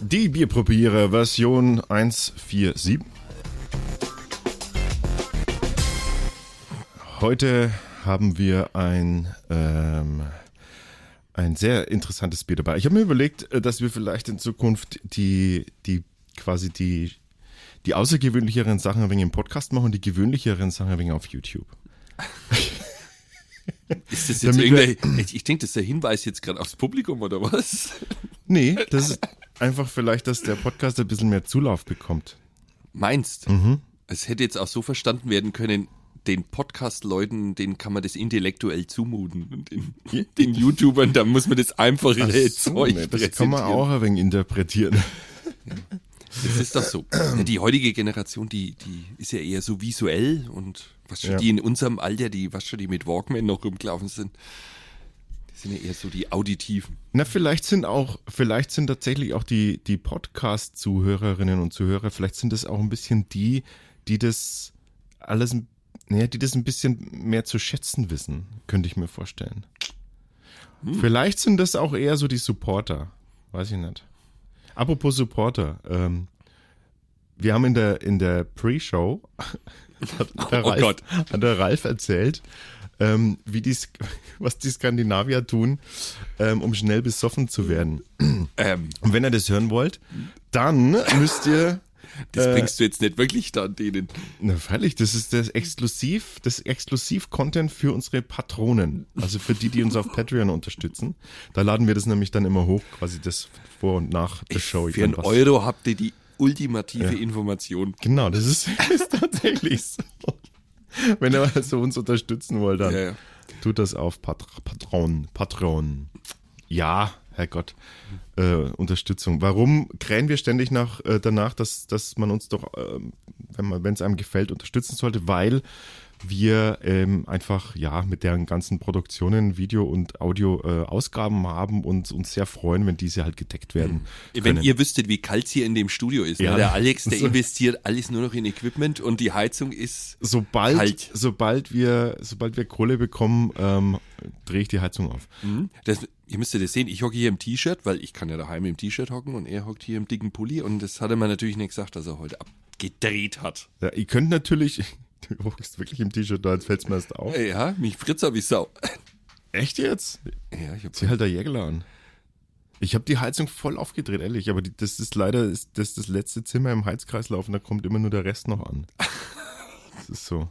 Die Bierprobierer Version 147. Heute haben wir ein, ähm, ein sehr interessantes Bier dabei. Ich habe mir überlegt, äh, dass wir vielleicht in Zukunft die, die quasi die, die außergewöhnlicheren Sachen ein wenig im Podcast machen und die gewöhnlicheren Sachen ein wenig auf YouTube. Ist das jetzt irgendein, ich, ich denke, das ist der Hinweis jetzt gerade aufs Publikum oder was? Nee, das ist einfach vielleicht, dass der Podcast ein bisschen mehr Zulauf bekommt. Meinst? Mhm. Es hätte jetzt auch so verstanden werden können, den Podcast-Leuten, denen kann man das intellektuell zumuten. Und den, den YouTubern, da muss man das einfache Ach so, Zeug ne, das kann man auch ein wenig interpretieren. Das ist doch so. Die heutige Generation, die, die ist ja eher so visuell und was schon Ja. die in unserem Alter, die, was schon die mit Walkman noch rumgelaufen sind, die sind ja eher so die auditiven. Na, vielleicht sind auch, vielleicht sind tatsächlich auch die, die Podcast-Zuhörerinnen und Zuhörer, vielleicht sind das auch ein bisschen die, die das alles, naja, die das ein bisschen mehr zu schätzen wissen, könnte ich mir vorstellen. Vielleicht sind das auch eher so die Supporter. Weiß ich nicht. Apropos Supporter, ähm, wir haben in der, in der Pre-Show, hat, der Oh Ralf- Gott. hat der Ralf erzählt, ähm, wie die, was die Skandinavier tun, ähm, um schnell besoffen zu werden. Ähm, Und wenn ihr das hören wollt, dann müsst ihr, das Äh, bringst du jetzt nicht wirklich da an denen. na freilich, das ist das Exklusiv, das Exklusiv-Content für unsere Patronen, also für die, die uns auf Patreon unterstützen. Da laden wir das nämlich dann immer hoch, quasi das vor und nach der Show. Für einen Euro habt ihr die ultimative Information. Genau, das ist, ist tatsächlich so. Wenn ihr also uns unterstützen wollt, dann Ja, ja. tut das auf Pat Patron. Patron. Ja, Herrgott. Äh, Unterstützung. Warum krähen wir ständig nach, äh, danach, dass, dass man uns doch, wenn man, wenn es einem gefällt, unterstützen sollte? Weil wir ähm, einfach ja mit deren ganzen Produktionen, Video und Audio äh, Ausgaben haben und uns sehr freuen, wenn diese halt gedeckt werden. Wenn können. ihr wüsstet, wie kalt es hier in dem Studio ist. Ja. Ne? Der Alex, der investiert alles nur noch in Equipment und die Heizung ist sobald, Kalt. sobald wir, sobald wir Kohle bekommen, ähm, drehe ich die Heizung auf. Mhm. Das, ihr müsst ja das sehen, ich hocke hier im T-Shirt, weil ich kann ja daheim im T-Shirt hocken und er hockt hier im dicken Pulli und das hat er mir natürlich nicht gesagt, dass er heute abgedreht hat. Ja, ihr könnt natürlich, du hockst wirklich im T-Shirt da, jetzt fällt's mir erst auf. Ja, mich fritzer wie Sau. Echt jetzt? Ja, ich hab, Zieh halt der Jägerler an. Ich habe die Heizung voll aufgedreht, ehrlich, aber die, das ist leider ist das, das letzte Zimmer im Heizkreislauf und da kommt immer nur der Rest noch an. Das ist so.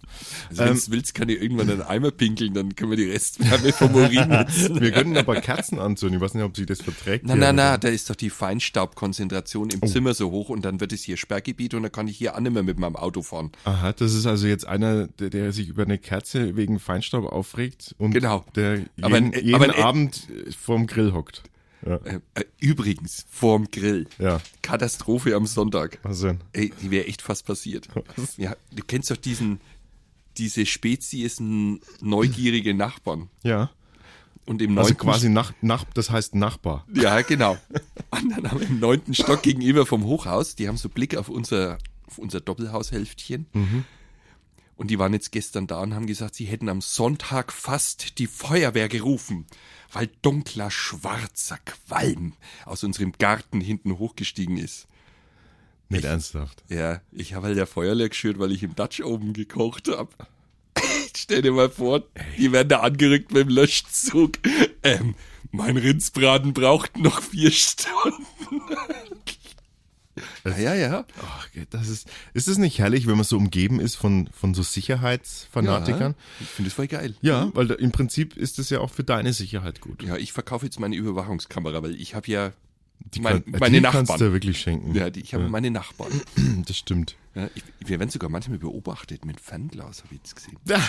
also wenn ähm, du willst, kann ich irgendwann einen Eimer pinkeln, dann können wir die Restwärme vom Urin nutzen. Wir könnten aber Kerzen anzünden. Ich weiß nicht, ob sie das verträgt. Na, aber- na, da ist doch die Feinstaubkonzentration Oh. im Zimmer so hoch und dann wird es hier Sperrgebiet und dann kann ich hier auch nicht mehr mit meinem Auto fahren. Aha, das ist also jetzt einer, der, der sich über eine Kerze wegen Feinstaub aufregt und Genau. der Aber jeden, ein- jeden aber Abend vorm Grill hockt. Ja, Äh, äh, übrigens, vorm Grill. ja. Katastrophe am Sonntag. Was denn? Ey, die wäre echt fast passiert. Ja, du kennst doch diesen, diese Spezies neugierige Nachbarn. Ja. Und im Also neunten quasi nach, nach, das heißt Nachbar. Ja, genau. Und dann haben wir im neunten Stock gegenüber vom Hochhaus, die haben so Blick auf unser, auf unser Doppelhaushälftchen. Und die waren jetzt gestern da und haben gesagt, sie hätten am Sonntag fast die Feuerwehr gerufen, weil dunkler, schwarzer Qualm aus unserem Garten hinten hochgestiegen ist. Nicht ernsthaft. Ja, ich habe halt der Feuerwehr geschürt, weil ich im Dutch oben gekocht habe. Stell dir mal vor, die werden da angerückt mit dem Löschzug. Ähm, mein Rindsbraten braucht noch vier Stunden. Ja, ja, ja. Ach, das ist, ist es nicht herrlich, wenn man so umgeben ist von, von so Sicherheitsfanatikern? Ich finde es voll geil. Ja, weil da, im Prinzip ist es ja auch für deine Sicherheit gut. Ja, ich verkaufe jetzt meine Überwachungskamera, weil ich habe ja Die, mein, kann, meine die kannst du Nachbarn. wirklich schenken. Ja, die, ich habe meine Nachbarn. Das stimmt. Ja, ich, wir werden sogar manchmal beobachtet mit Fernglas, habe ich jetzt gesehen. ja,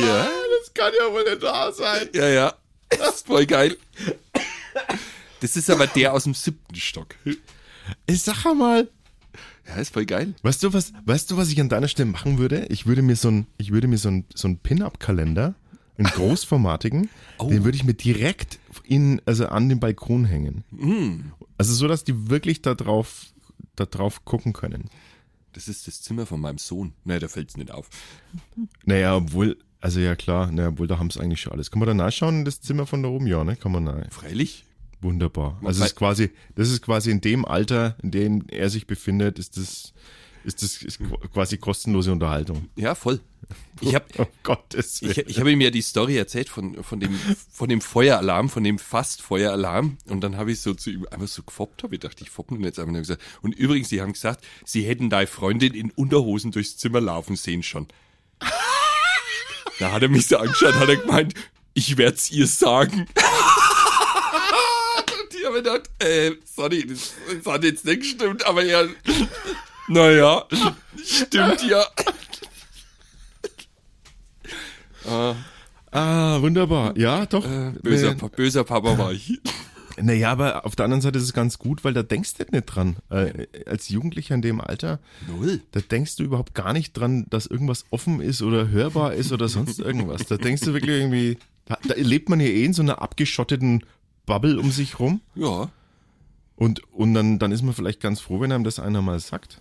Das kann ja wohl nicht wahr sein. ja, ja. Das ist voll geil. Das ist aber der aus dem siebten Stock. Ich sag mal, Ja, ist voll geil. weißt du was, weißt du, was ich an deiner Stelle machen würde? Ich würde mir so ein, ich würde mir so ein, so ein Pin-Up-Kalender, einen großformatigen, Oh. den würde ich mir direkt in, also an den Balkon hängen. Mm. Also so, dass die wirklich da drauf, da drauf gucken können. Das ist das Zimmer von meinem Sohn. Naja, da fällt's nicht auf. Naja, obwohl, Also ja klar, na wohl, da haben es eigentlich schon alles. Kann man da nachschauen in das Zimmer von da oben? Ja, ne? Kann man nach. Freilich. Wunderbar. Also es ist quasi, das ist quasi in dem Alter, in dem er sich befindet, ist das, ist das ist qu- quasi kostenlose Unterhaltung. Ja, voll. Ich habe Oh Gottes ich, ich hab ihm ja die Story erzählt von, von, dem, von dem Feueralarm, von dem Fast-Feueralarm. Und dann habe ich so zu ihm einfach so gefoppt, habe ich dachte, ich foppen ihn jetzt einfach. Und, gesagt, und übrigens, die haben gesagt, sie hätten deine Freundin in Unterhosen durchs Zimmer laufen sehen schon. Da hat er mich so angeschaut, hat er gemeint, ich werd's ihr sagen. Habe gedacht, äh, sorry, das, das hat jetzt nicht gestimmt, aber ja, naja, stimmt ja. Ah, Ah, wunderbar. Ja, doch. äh, böser, Äh, böser Papa war ich. Naja, aber auf der anderen Seite ist es ganz gut, weil da denkst du nicht dran. Äh, als Jugendlicher in dem Alter, Null. da denkst du überhaupt gar nicht dran, dass irgendwas offen ist oder hörbar ist oder sonst irgendwas. Da denkst du wirklich irgendwie, da, da lebt man ja eh in so einer abgeschotteten Bubble um sich rum. Ja. Und, und dann, dann ist man vielleicht ganz froh, wenn einem das einer mal sagt.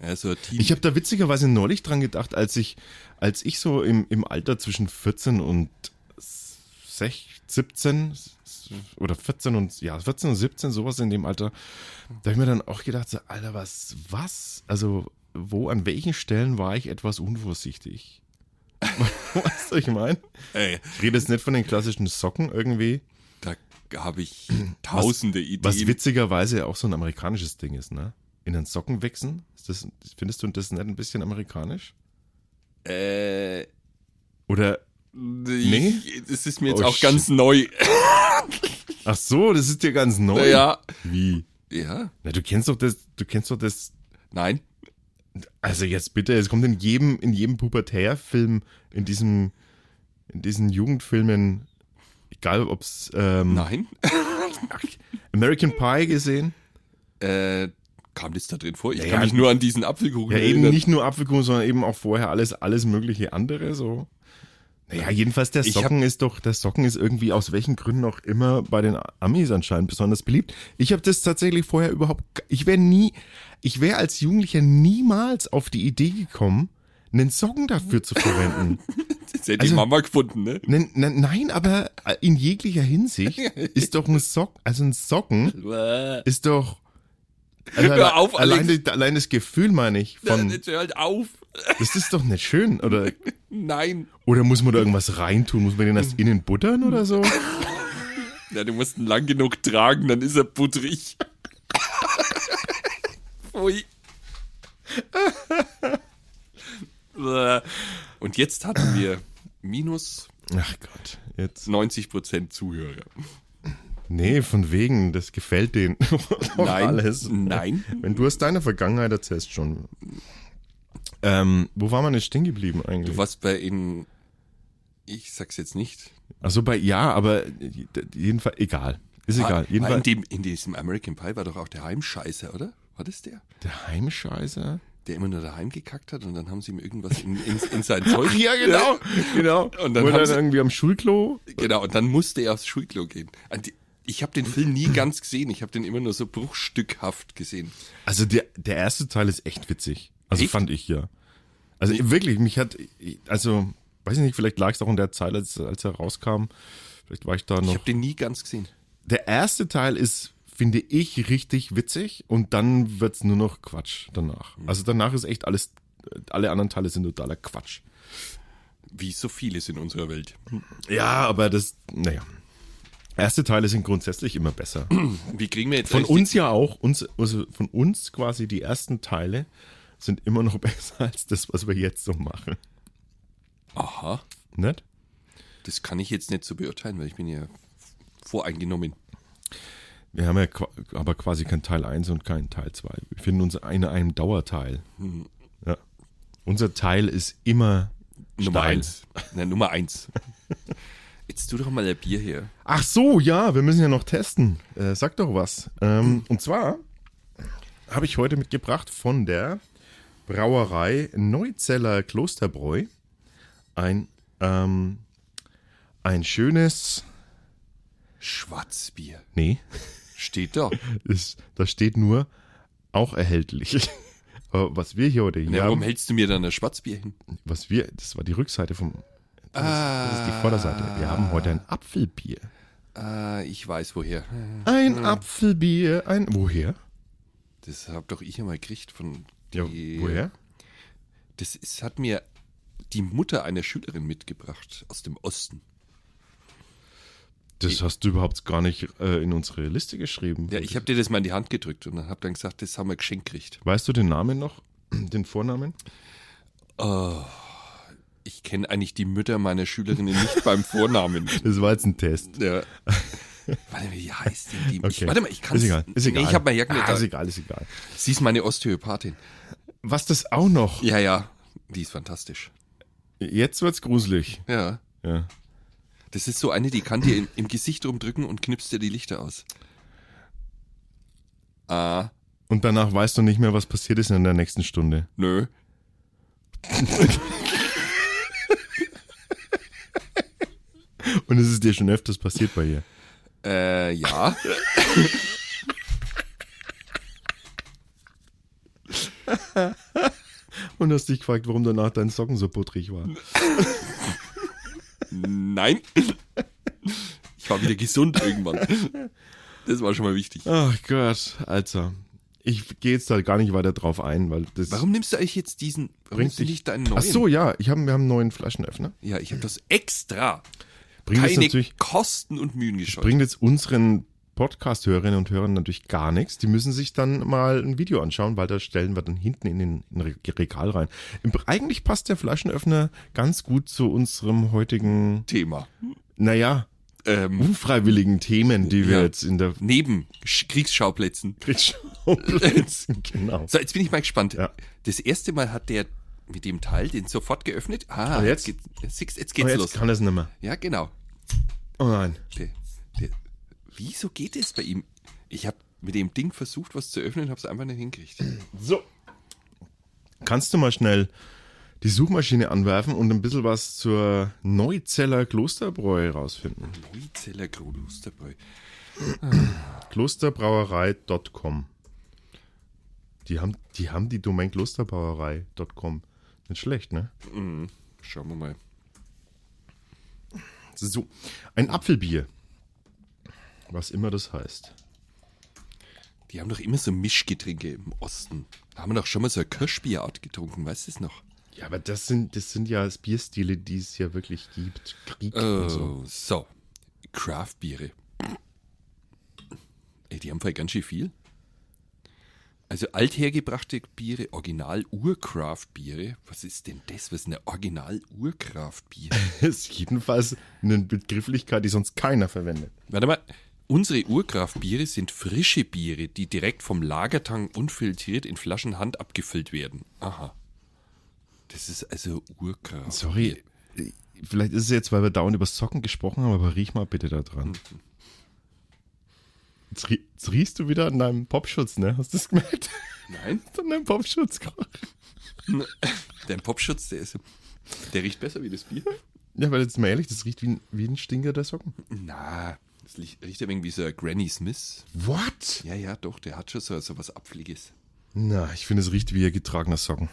Also Team. Ich habe da witzigerweise neulich dran gedacht, als ich, als ich so im, im Alter zwischen 14 und 16, 17 oder 14 und ja, 14 und 17, sowas in dem Alter, da habe ich mir dann auch gedacht, so, Alter, was, was? Also, wo, an welchen Stellen war ich etwas unvorsichtig? weißt du, ich meine? Ich rede jetzt nicht von den klassischen Socken irgendwie, habe ich tausende Ideen. was witzigerweise auch so ein amerikanisches Ding ist, ne? In den Socken wichsen? Das, findest du das nicht ein bisschen amerikanisch? äh, Oder nee? Das ist mir jetzt Oh, auch shit. ganz neu. Ach so, das ist dir ganz neu. Naja. Wie? Ja. Na, du kennst doch das, du kennst doch das. Nein. Also jetzt bitte, es kommt in jedem, in jedem Pubertärfilm, in diesem, in diesen Jugendfilmen, egal ob's ähm, Nein. American Pie gesehen. Äh, kam das da drin vor? Ich Ja, kann ja. mich nur an diesen Apfelkuchen Ja, eben erinnern. nicht nur Apfelkuchen, sondern eben auch vorher alles, alles mögliche andere, so. Naja, jedenfalls der Ich hab- Socken ist doch, der Socken ist irgendwie aus welchen Gründen auch immer bei den Amis anscheinend besonders beliebt. Ich habe das tatsächlich vorher überhaupt, ich wäre nie, ich wäre als Jugendlicher niemals auf die Idee gekommen, einen Socken dafür zu verwenden. Hätte die Also- Mama gefunden, ne? Nen- Nein, aber in jeglicher Hinsicht ist doch ein Socken, also ein Socken ist doch, also Hör auf, allein, die- allein das Gefühl meine ich von, Jetzt hör halt auf. das ist doch nicht schön, oder? Nein. Oder muss man da irgendwas reintun? Muss man den erst innen buttern oder so? Ja, du musst ihn lang genug tragen, dann ist er butterig. Pfui. Und jetzt hatten wir minus Ach Gott, jetzt. 90% Zuhörer. Nee, von wegen, das gefällt denen. Nein, Alles. nein. Wenn du aus deiner Vergangenheit erzählst schon. Ähm, wo war man denn stehen geblieben eigentlich? Du warst bei in, ich sag's jetzt nicht. Achso, bei, ja, aber jedenfalls, egal. Ist egal. War, war in, Jedenfalls, dem, in diesem American Pie war doch auch der Heimscheißer, oder? War das der? der Heimscheißer? Der immer nur daheim gekackt hat und dann haben sie ihm irgendwas in, in, in sein Zeug. genau. Und dann er dann sie- irgendwie am Schulklo. Genau, und dann musste er aufs Schulklo gehen. Und die- Ich habe den Film nie ganz gesehen. Ich habe den immer nur so bruchstückhaft gesehen. Also der, der erste Teil ist echt witzig. Also Echt? fand ich ja. Also wirklich, mich hat, also, weiß ich nicht, vielleicht lag es auch in der Zeit, als, als er rauskam. Vielleicht war ich da Ich noch. habe den nie ganz gesehen. Der erste Teil ist, finde ich, richtig witzig und dann wird's nur noch Quatsch danach. Also danach ist echt alles, alle anderen Teile sind totaler Quatsch. Wie so vieles in unserer Welt. Ja, aber das, naja. Erste Teile sind grundsätzlich immer besser. Wie kriegen wir jetzt Von uns ja auch, uns, also von uns quasi die ersten Teile sind immer noch besser als das, was wir jetzt so machen. Aha, Nicht? das kann ich jetzt nicht so beurteilen, weil ich bin ja voreingenommen. Wir haben ja aber quasi kein Teil 1 und kein Teil 2. Wir finden uns in einem Dauerteil. Ja. Unser Teil ist immer Nummer steil. eins. Na, Nummer eins. Jetzt tu doch mal ein Bier her. Ach so, ja, wir müssen ja noch testen. Äh, sag doch was. Ähm, und zwar habe ich heute mitgebracht von der Brauerei Neuzeller Klosterbräu ein, ähm, ein schönes, Schwarzbier. nee, Steht da. ist, da steht nur auch erhältlich. Aber was wir hier heute hier Ja, warum haben, hältst du mir dann ein Schwarzbier hin? was wir, das war die Rückseite vom, Das, ist, das ist die Vorderseite. Wir haben heute ein Apfelbier. Ah, ich weiß woher. Ein Apfelbier, ein. Woher? Das hab doch ich einmal gekriegt von. Ja, die- woher? Das ist, hat mir die Mutter einer Schülerin mitgebracht aus dem Osten. Das hast du überhaupt gar nicht äh, in unsere Liste geschrieben. Ja, ich habe dir das mal in die Hand gedrückt und dann habe dann gesagt, das haben wir geschenkt gekriegt. Weißt du den Namen noch? Den Vornamen? Ich kenne eigentlich die Mütter meiner Schülerinnen nicht beim Vornamen. Das war jetzt ein Test. Ja. Warte mal, wie heißt denn die? Ich, Okay. warte mal, ich kann Ist egal. Ist egal. Nee, ich habe mal Jacke ah. Ist egal, ist egal. Sie ist meine Osteopathin. Was das auch noch? Ja, ja, die ist fantastisch. Jetzt wird's gruselig. Ja. Ja. Das ist so eine, die kann dir im, im Gesicht rumdrücken und knipst dir die Lichter aus. Ah, Und danach weißt du nicht mehr, was passiert ist in der nächsten Stunde. nö. Und es ist dir schon öfters passiert bei ihr. Äh, ja. Und hast dich gefragt, warum danach dein Socken so puttrig war. Nein. Ich war wieder gesund irgendwann. Das war schon mal wichtig. Ach Gott, Alter. Ich gehe jetzt da gar nicht weiter drauf ein, weil das Warum nimmst du eigentlich jetzt diesen, nimmst du nicht deinen neuen? Ach so, ja, ich hab, wir haben einen neuen Flaschenöffner. Ja, ich habe das extra. Bringt jetzt Keine natürlich Kosten und Mühen gescheut. bringt jetzt unseren Podcast-Hörerinnen und Hörern natürlich gar nichts. Die müssen sich dann mal ein Video anschauen, weil da stellen wir dann hinten in den in Re- Regal rein. Im, eigentlich passt der Flaschenöffner ganz gut zu unserem heutigen, Thema. naja, Ähm, unfreiwilligen Themen, die wir Ja. jetzt in der neben Sch- Kriegsschauplätzen. Kriegsschauplätzen, genau. So, jetzt bin ich mal gespannt. Ja. Das erste Mal hat der mit dem Teil den sofort geöffnet. Ah, jetzt? Jetzt, jetzt Aber geht's jetzt los. kann es nicht mehr. Ja, genau. Oh nein. Der, der, wieso geht es bei ihm? Ich habe mit dem Ding versucht, was zu öffnen, habe es einfach nicht hingekriegt. So. Kannst du mal schnell die Suchmaschine anwerfen und ein bisschen was zur Neuzeller Klosterbräu rausfinden? Neuzeller Klosterbräu. Klosterbrauerei.com. Die haben, die haben die Domain klosterbrauerei.com. Nicht schlecht, ne? Schauen wir mal. So. Ein Apfelbier. Was immer das heißt. Die haben doch immer so Mischgetränke im Osten. Da haben wir doch schon mal so eine Kirschbierart getrunken, weißt du es noch? Ja, aber das sind, das sind ja Bierstile, die es ja wirklich gibt. Krieg und so. Oh, so. Craft-Biere. Ey, die haben vielleicht ganz schön viel. Also althergebrachte Biere, Original-Urcraft-Biere. Was ist denn das? Was ist eine Original-Urcraft-Bier? ist jedenfalls eine Begrifflichkeit, die sonst keiner verwendet. Warte mal. Unsere Urkraftbiere sind frische Biere, die direkt vom Lagertank unfiltriert in Flaschen Hand abgefüllt werden. Aha. Das ist also Urkraft. Sorry, vielleicht ist es jetzt, weil wir dauernd über Socken gesprochen haben, aber riech mal bitte da dran. Jetzt, rie- jetzt riechst du wieder an deinem Popschutz, ne? Hast du das gemerkt? Nein, an deinem Popschutz. der Popschutz, der ist, der riecht besser wie das Bier. Ja, weil jetzt mal ehrlich, das riecht wie ein, wie ein Stinker der Socken. Na, das riecht riecht ein wenig wie so ein Granny Smith. What? Ja, ja, doch, der hat schon so, so was Abfliges. Na, ich finde, es riecht wie ein getragener Socken.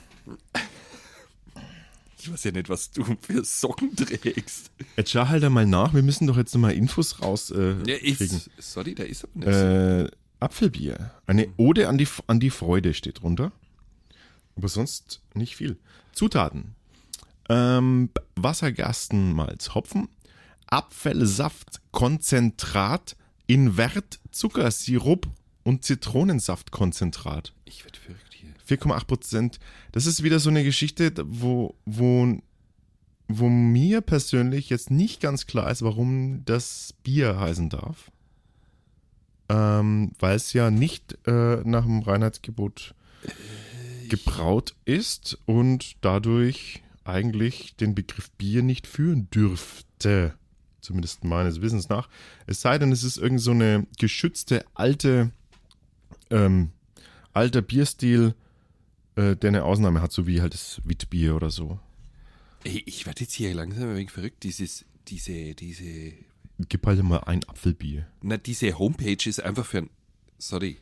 Ich weiß ja nicht, was du für Socken trägst. Jetzt schau halt einmal nach, wir müssen doch jetzt nochmal Infos raus äh, Ja, kriegen. ist, sorry, der ist aber nicht so. Äh, Apfelbier. Eine Ode an die, an die Freude steht drunter. Aber sonst nicht viel. Zutaten. Ähm, Wassergerstenmalz, Hopfen, Apfelsaft, Konzentrat, Invert, Zuckersirup und Zitronensaftkonzentrat. Ich werde verrückt hier. 4,8 Prozent. Das ist wieder so eine Geschichte, wo, wo, wo mir persönlich jetzt nicht ganz klar ist, warum das Bier heißen darf. Ähm, weil es ja nicht äh, nach dem Reinheitsgebot gebraut ist und dadurch eigentlich den Begriff Bier nicht führen dürfte. Zumindest meines Wissens nach. Es sei denn, es ist irgend so eine geschützte alte, ähm, alter Bierstil, äh, der eine Ausnahme hat, so wie halt das Witbier oder so. Ey, ich werde jetzt hier langsam ein wenig verrückt. Dieses, diese, diese, Gib halt mal ein Apfelbier. na, diese Homepage ist einfach für ein, sorry,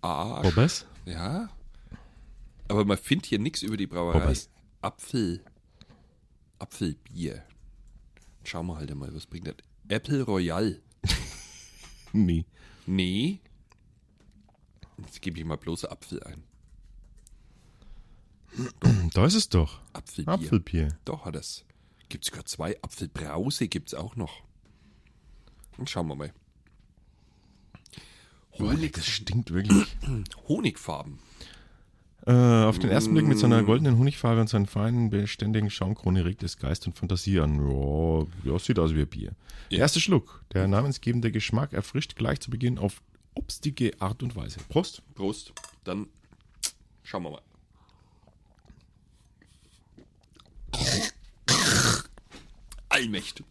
Arsch. Bobbers? Ja. Aber man findet hier nichts über die Brauerei. Bobbers. Apfel, Apfelbier. Schauen wir halt einmal, was bringt das? Apple Royal. Nee. Nee. Jetzt gebe ich mal bloß Apfel ein. Da ist es doch. Apfelbier. Apfelbier. Doch, hat es. Gibt es sogar zwei. Apfelbrause gibt es auch noch. Und schauen wir mal. Boah, nee, das stinkt wirklich. Honigfarben. Äh, auf den ersten Blick mit seiner goldenen Honigfarbe und seinen feinen, beständigen Schaumkrone regt es Geist und Fantasie an. Ja, ja sieht aus wie Bier. Der erste Schluck. Der namensgebende Geschmack erfrischt gleich zu Beginn auf obstige Art und Weise. Prost. Prost. Dann schauen wir mal. Allmächtig.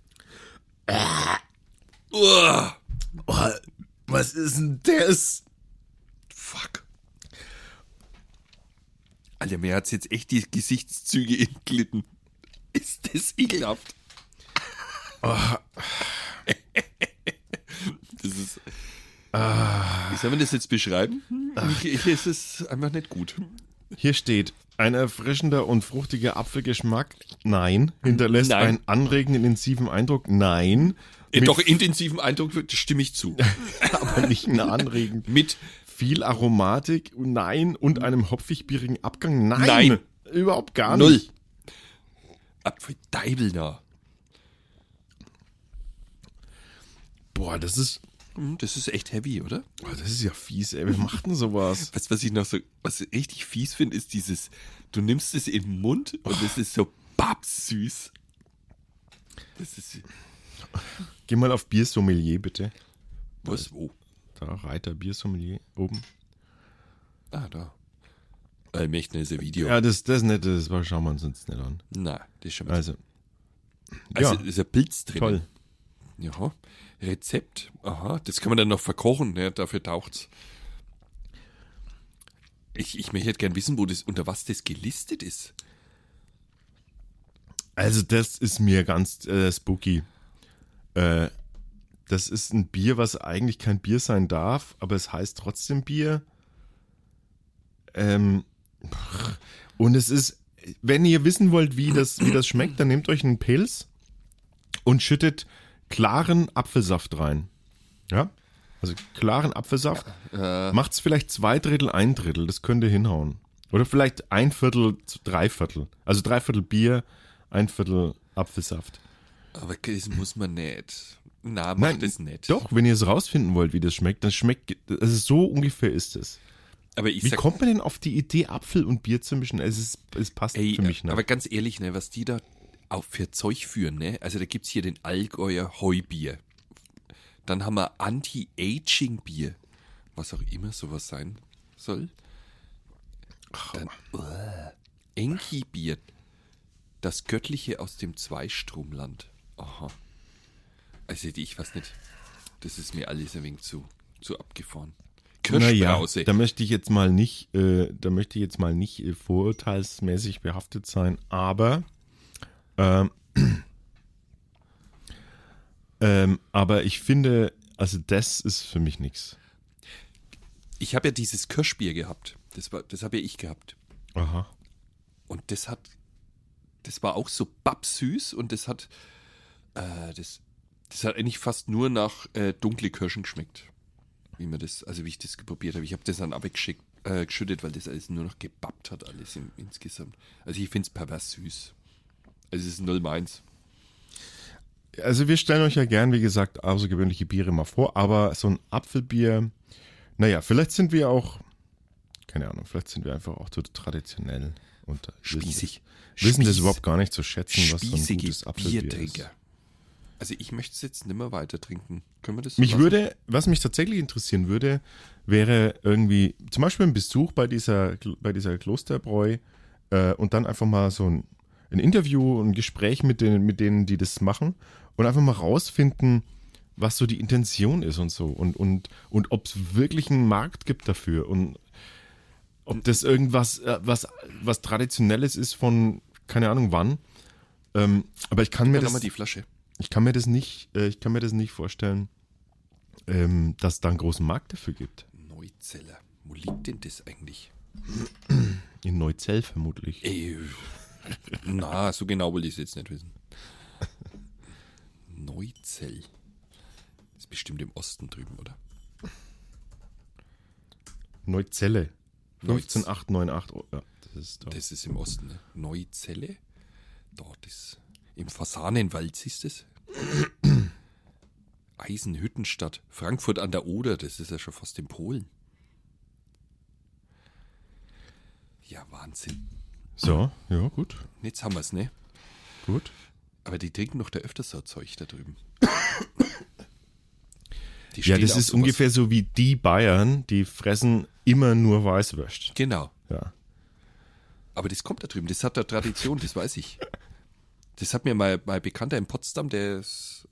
Uah. was ist denn das? Fuck. Alter, mir hat's jetzt echt die Gesichtszüge entglitten. Ist das ekelhaft? Das ist. Wie soll man das jetzt beschreiben? Ich, es ist einfach nicht gut. Hier steht, ein erfrischender und fruchtiger Apfelgeschmack? Nein. Hinterlässt Nein. einen anregenden, intensiven Eindruck? Nein. Mit- Doch intensiven Eindruck stimme ich zu. aber nicht einen anregend. Mit Viel Aromatik? Nein. Und einem hopfig-bierigen Abgang? Nein. Nein. Überhaupt gar Null. nicht. Apfeldeibelner. Boah, das ist, Hm, Das ist echt heavy, oder? boah, das ist ja fies, ey. Wer macht denn sowas? Du, was ich noch so, was ich richtig fies finde, ist dieses, du nimmst es in den Mund und es ist so babsüß. Das ist, Geh mal auf Biersommelier, bitte. was, wo? Da, Reiter Biersommelier oben. Ah, da. Allmächtig ist ein Video. Ja, das, das ist nicht, das war, schauen wir uns jetzt nicht an. Na, das schon mal. Also, Also, ja, ist ein Pilz drin. toll. Ja. Rezept. Aha, das kann man dann noch verkochen, ne? dafür taucht's. Ich, ich möchte gern wissen, wo das, unter was das gelistet ist. Also, das ist mir ganz äh, spooky. Äh, das ist ein Bier, was eigentlich kein Bier sein darf, aber es heißt trotzdem Bier. Ähm, und es ist, wenn ihr wissen wollt, wie das, wie das schmeckt, dann nehmt euch einen Pilz und schüttet klaren Apfelsaft rein. Ja? Also klaren Apfelsaft. Macht's vielleicht zwei Drittel, ein Drittel, das könnte hinhauen. Oder vielleicht ein Viertel, drei Viertel. Also drei Viertel Bier, ein Viertel Apfelsaft. Aber das muss man nicht. Na, mach das nicht. Doch, wenn ihr es rausfinden wollt, wie das schmeckt, dann schmeckt, also so ungefähr ist es. Aber ich Wie sag, kommt man denn auf die Idee, Apfel und Bier zu mischen? Es, ist, es passt ey, für mich nicht. aber ganz ehrlich, ne, was die da auch für Zeug führen, ne? Also da gibt's hier den Allgäuer Heubier. Dann haben wir Anti-Aging-Bier. Was auch immer sowas sein soll. Dann uh, Enki-Bier. Das Göttliche aus dem Zweistromland. Aha. Also ich weiß nicht. Das ist mir alles ein wenig zu, zu abgefahren. naja, Kirschbrause. da möchte ich jetzt mal nicht, äh, da möchte ich jetzt mal nicht äh, vorurteilsmäßig behaftet sein, aber ähm, ähm, aber ich finde, also das ist für mich nichts. ich habe ja dieses Kirschbier gehabt. Das, war, das habe ja ich gehabt. Aha. Und das hat, das war auch so babsüß und das hat, äh, das, das hat eigentlich fast nur nach äh, dunkle Kirschen geschmeckt. Wie man das, also wie ich das probiert habe. Ich habe das dann abgeschickt, äh, geschüttet, weil das alles nur noch gebappt hat, alles im, insgesamt. Also ich finde es pervers süß. Also es ist null meins. Also wir stellen euch ja gern, wie gesagt, außergewöhnliche Biere mal vor, aber so ein Apfelbier, naja, vielleicht sind wir auch, keine Ahnung, vielleicht sind wir einfach auch zu traditionell und Spießig. wissen, wissen das überhaupt gar nicht zu schätzen, was so ein gutes Apfelbier Biertrinker. ist. Also ich möchte es jetzt nimmer weiter trinken. Können wir das so Mich lassen? würde, was mich tatsächlich interessieren würde, wäre irgendwie zum Beispiel ein Besuch bei dieser, bei dieser Klosterbräu äh, und dann einfach mal so ein, ein Interview, ein Gespräch mit, den, mit denen, die das machen und einfach mal rausfinden, was so die Intention ist und so und, und, und ob es wirklich einen Markt gibt dafür und ob das irgendwas, äh, was, was Traditionelles ist von keine Ahnung wann. Ähm, aber ich kann mir Dann das nochmal die Flasche. Ich kann mir das nicht, äh, ich kann mir das nicht vorstellen, ähm, dass es da einen großen Markt dafür gibt. Neuzeller. Wo liegt denn das eigentlich? In Neuzell vermutlich. Ey, na, so genau will ich es jetzt nicht wissen. Neuzell. Ist bestimmt im Osten drüben, oder? Neuzelle. Neuz- 15898. Oh, ja, das ist da. Das ist im Osten, ne? Neuzelle. Dort ist. Im Fasanenwald, siehst du es? Eisenhüttenstadt. Frankfurt an der Oder, das ist ja schon fast in Polen. Ja, Wahnsinn. So, ja, gut. Jetzt haben wir es, ne? Gut. Aber die trinken doch da öfters so Zeug da drüben. Ja, das ist ungefähr so wie die Bayern, die fressen immer nur Weißwürst. Genau. Ja. Aber das kommt da drüben, das hat da Tradition, das weiß ich. Das hat mir mal mein Bekannter in Potsdam, der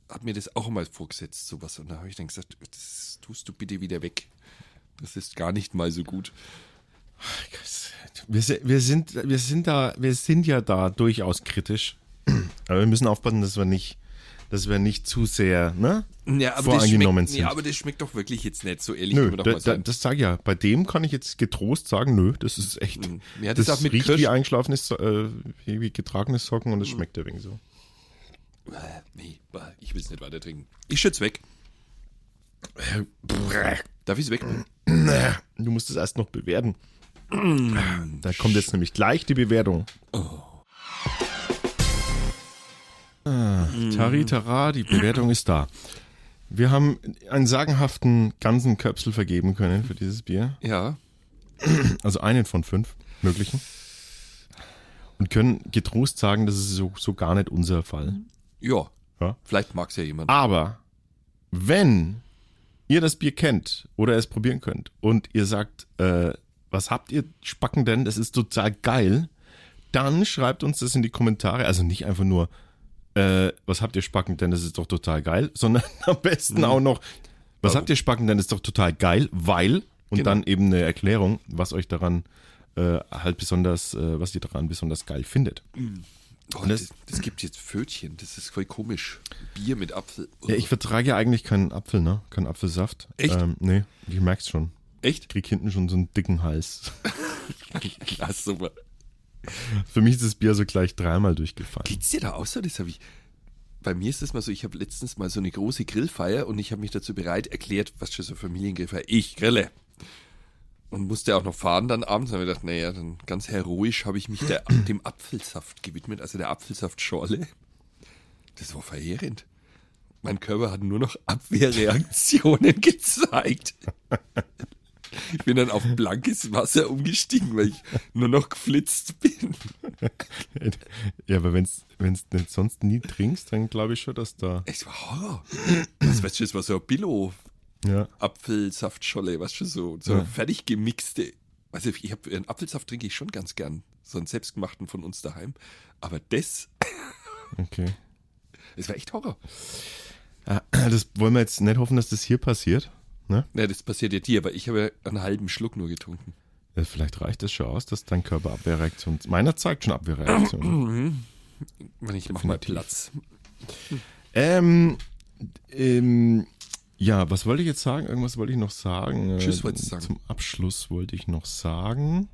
hat mir das auch mal vorgesetzt, sowas. Und da habe ich dann gesagt, das tust du bitte wieder weg. Das ist gar nicht mal so gut. Wir, wir, sind, wir, sind da, wir sind ja da durchaus kritisch. Aber wir müssen aufpassen, dass wir nicht, dass wir nicht zu sehr, ne? Ja, aber, schmeckt, sind. ja, aber das schmeckt doch wirklich jetzt nicht so ehrlich, Nö, da, da, das sage ich ja. Bei dem kann ich jetzt getrost sagen, nö, das ist echt. Mhm. Ja, das das mit riecht Kirsch- wie eingeschlafenes, äh, wie getragenes Socken und es schmeckt ja wegen so. Äh, nee, ich will es nicht weiter trinken. Ich schütze weg. Darf ich es weg? Du musst es erst noch bewerten. Da kommt jetzt nämlich gleich die Bewertung. Ah, Tari Tara, die Bewertung ist da. Wir haben einen sagenhaften ganzen Köpsel vergeben können für dieses Bier. Ja. Also einen von fünf möglichen. Und können getrost sagen, das ist so, so gar nicht unser Fall. Ja. Ja. Vielleicht mag es ja jemand. Aber wenn ihr das Bier kennt oder es probieren könnt und ihr sagt, äh, was habt ihr Spacken denn? Das ist total geil. Dann schreibt uns das in die Kommentare. Also nicht einfach nur, äh, was habt ihr Spacken denn? Das ist doch total geil, sondern am besten auch noch, was Warum? habt ihr Spacken denn? Das ist doch total geil, weil und Genau. dann eben eine Erklärung, was euch daran äh, halt besonders, äh, was ihr daran besonders geil findet. Oh, das, das gibt jetzt Pfötchen, das ist voll komisch. Bier mit Apfel. Ja, ich vertrage ja eigentlich keinen Apfel, ne? Keinen Apfelsaft. Echt? Ähm, nee, ich merk's schon. Echt? Ich krieg hinten schon so einen dicken Hals. Ach, super. Für mich ist das Bier so gleich dreimal durchgefallen. Geht's dir da auch so? Das habe ich. Bei mir ist es mal so, ich habe letztens mal so eine große Grillfeier und ich habe mich dazu bereit erklärt, was für so Familiengrillfeier. Ich grille. Und musste auch noch fahren dann abends. Habe ich gedacht, naja, dann ganz heroisch habe ich mich der, dem Apfelsaft gewidmet, also der Apfelsaftschorle. Das war verheerend. Mein Körper hat nur noch Abwehrreaktionen gezeigt. Ich bin dann auf blankes Wasser umgestiegen, weil ich nur noch geflitzt bin. Ja, aber wenn's wenn's nicht sonst nie trinkst, dann glaube ich schon, dass da. Es war Horror. Das, weißt du, das war so ein Billo Ja. Apfelsaftscholle, weißt du, so, so Ja. fertig gemixte. Also ich habe einen Apfelsaft trinke ich schon ganz gern, so einen selbstgemachten von uns daheim. Aber das, Okay. das war echt Horror. Ah, Das wollen wir jetzt nicht hoffen, dass das hier passiert. Ne? Na, das passiert ja dir, aber ich habe ja einen halben Schluck nur getrunken. Ja, vielleicht reicht das schon aus, dass dein Körper Abwehrreaktion. Meiner zeigt schon Abwehrreaktion. Wenn ich mach mal. Platz. ähm, ähm, ja, was wollte ich jetzt sagen? Irgendwas wollte ich noch sagen. Tschüss, Äh, wolltest du sagen. Zum Abschluss wollte ich noch sagen.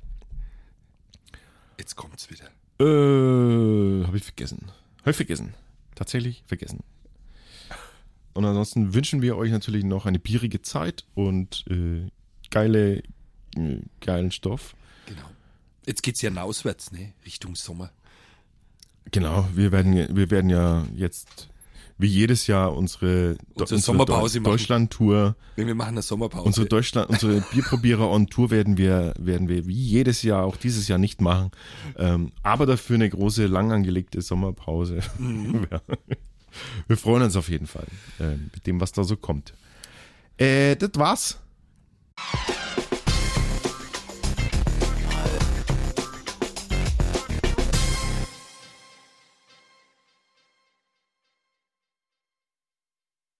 Jetzt kommt's wieder. Äh, habe ich vergessen. Habe ich vergessen. Tatsächlich vergessen. Und ansonsten wünschen wir euch natürlich noch eine bierige Zeit und äh, geile, äh, geilen Stoff. Genau. Jetzt geht's ja auswärts, ne? Richtung Sommer. Genau, wir werden, wir werden ja jetzt wie jedes Jahr unsere, Unsere Sommerpause machen. Deutschland-Tour, wir machen eine Sommerpause. unsere Deutschland, unsere Bierprobierer on Tour werden wir, werden wir wie jedes Jahr auch dieses Jahr nicht machen. Ähm, aber dafür eine große, lang angelegte Sommerpause. Mhm. Wir freuen uns auf jeden Fall äh, mit dem, was da so kommt. Äh, das war's.